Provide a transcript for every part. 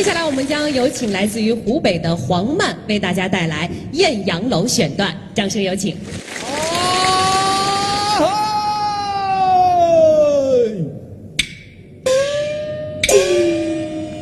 接下来我们将有请来自于湖北的黄曼为大家带来《艳阳楼》选段，掌声有请。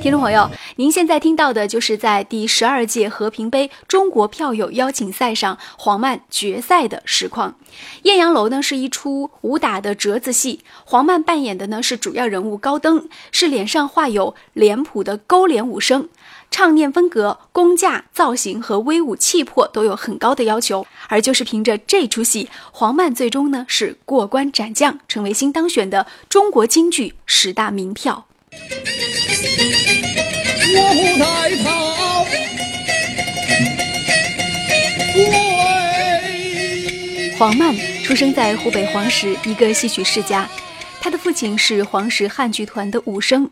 听众朋友，您现在听到的就是在第十二届和平杯中国票友邀请赛上黄曼决赛的实况。《艳阳楼》呢是一出武打的折子戏，黄曼扮演的呢是主要人物高登，是脸上画有脸谱的勾脸武生，唱念风格、功架、造型和威武气魄都有很高的要求。而就是凭着这出戏，黄曼最终呢是过关斩将，成为新当选的中国京剧十大名票。黄曼出生在湖北黄石一个戏曲世家，他的父亲是黄石汉剧团的武生，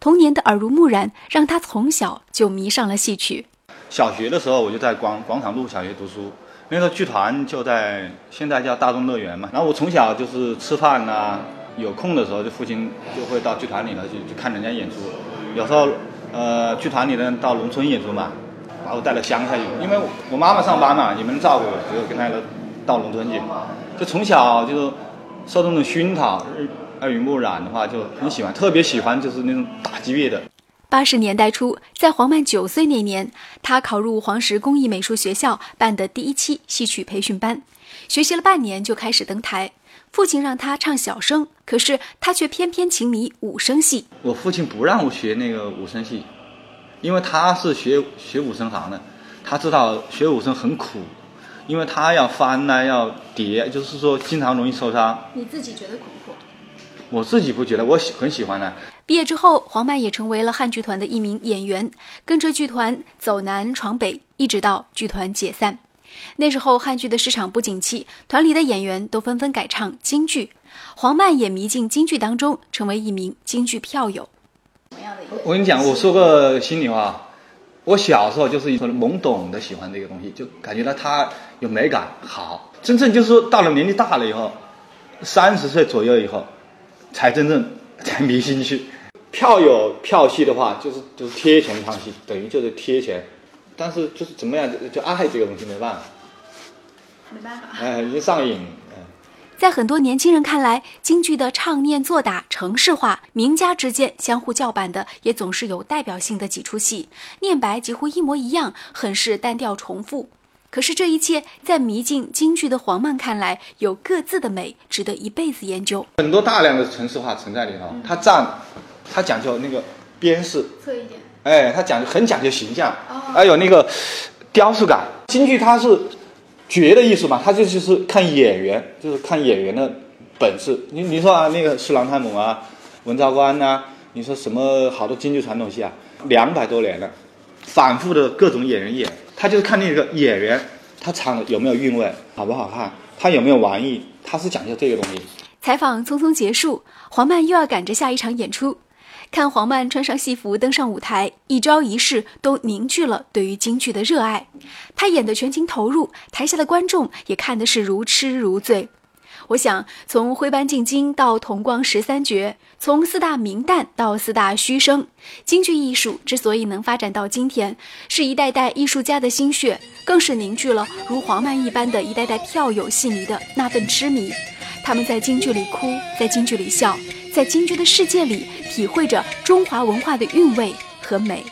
童年的耳濡目染让他从小就迷上了戏曲。小学的时候我就在广广场路小学读书，那时候剧团就在现在叫大众乐园嘛。然后我从小就是吃饭呐、有空的时候就父亲就会到剧团里头去去看人家演出，有时候。呃，剧团里的人到农村演出嘛，把我带到乡下去，因为我妈妈上班嘛，也没人照顾，就跟他到农村去。就从小就受这种熏陶，耳濡目染的话，就很喜欢，特别喜欢就是那种打击乐的。八十年代初，在黄曼九岁那年，他考入黄石工艺美术学校办的第一期戏曲培训班，学习了半年就开始登台。父亲让他唱小生，可是他却偏偏情迷武生戏。我父亲不让我学那个武生戏，因为他是学学武生行的，他知道学武生很苦，因为他要翻呢，要叠，就是说经常容易受伤。你自己觉得苦不苦？我自己不觉得，我喜很喜欢的。毕业之后，黄曼也成为了汉剧团的一名演员，跟着剧团走南闯北，一直到剧团解散。那时候汉剧的市场不景气，团里的演员都纷纷改唱京剧，黄曼也迷进京剧当中，成为一名京剧票友。我跟你讲，我说个心里话，我小时候就是一种懵懂的喜欢这个东西，就感觉到它有美感好。真正就是说到了年纪大了以后，三十岁左右以后，才真正才迷进去。票友票戏的话，就是就是贴钱唱戏，等于就是贴钱。但是就是怎么样，就就爱这个东西没办法，没办法，哎，已经上瘾。在很多年轻人看来，京剧的唱念做打城市化，名家之间相互叫板的也总是有代表性的几出戏，念白几乎一模一样，很是单调重复。可是这一切，在迷进京剧的黄曼看来，有各自的美，值得一辈子研究。很多大量的城市化存在里头，它占，它讲究那个边饰，侧一点。哎，它讲究很讲究形象，还有那个雕塑感。京剧它是绝的艺术嘛，它就就是看演员，就是看演员的本事。你你说啊，那个施琅探母啊，文昭关呐，你说什么好多京剧传统戏啊，两百多年了，反复的各种演员演，他就是看那个演员他唱有没有韵味，好不好看，他有没有玩意，他是讲究这个东西。采访匆匆结束，黄曼又要赶着下一场演出。看黄曼穿上戏服登上舞台，一招一式都凝聚了对于京剧的热爱。她演的全情投入，台下的观众也看的是如痴如醉。我想，从徽班进京到同光十三绝，从四大名旦到四大虚声，京剧艺术之所以能发展到今天，是一代代艺术家的心血，更是凝聚了如黄曼一般的一代代票友戏迷的那份痴迷。他们在京剧里哭，在京剧里笑，在京剧的世界里体会着中华文化的韵味和美。